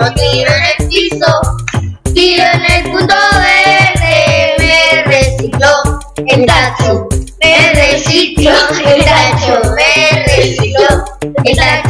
lo tiro en el piso. Tiro en el punto verde, me reciclo. El tacho, me reciclo. El tacho, me reciclo. El tacho,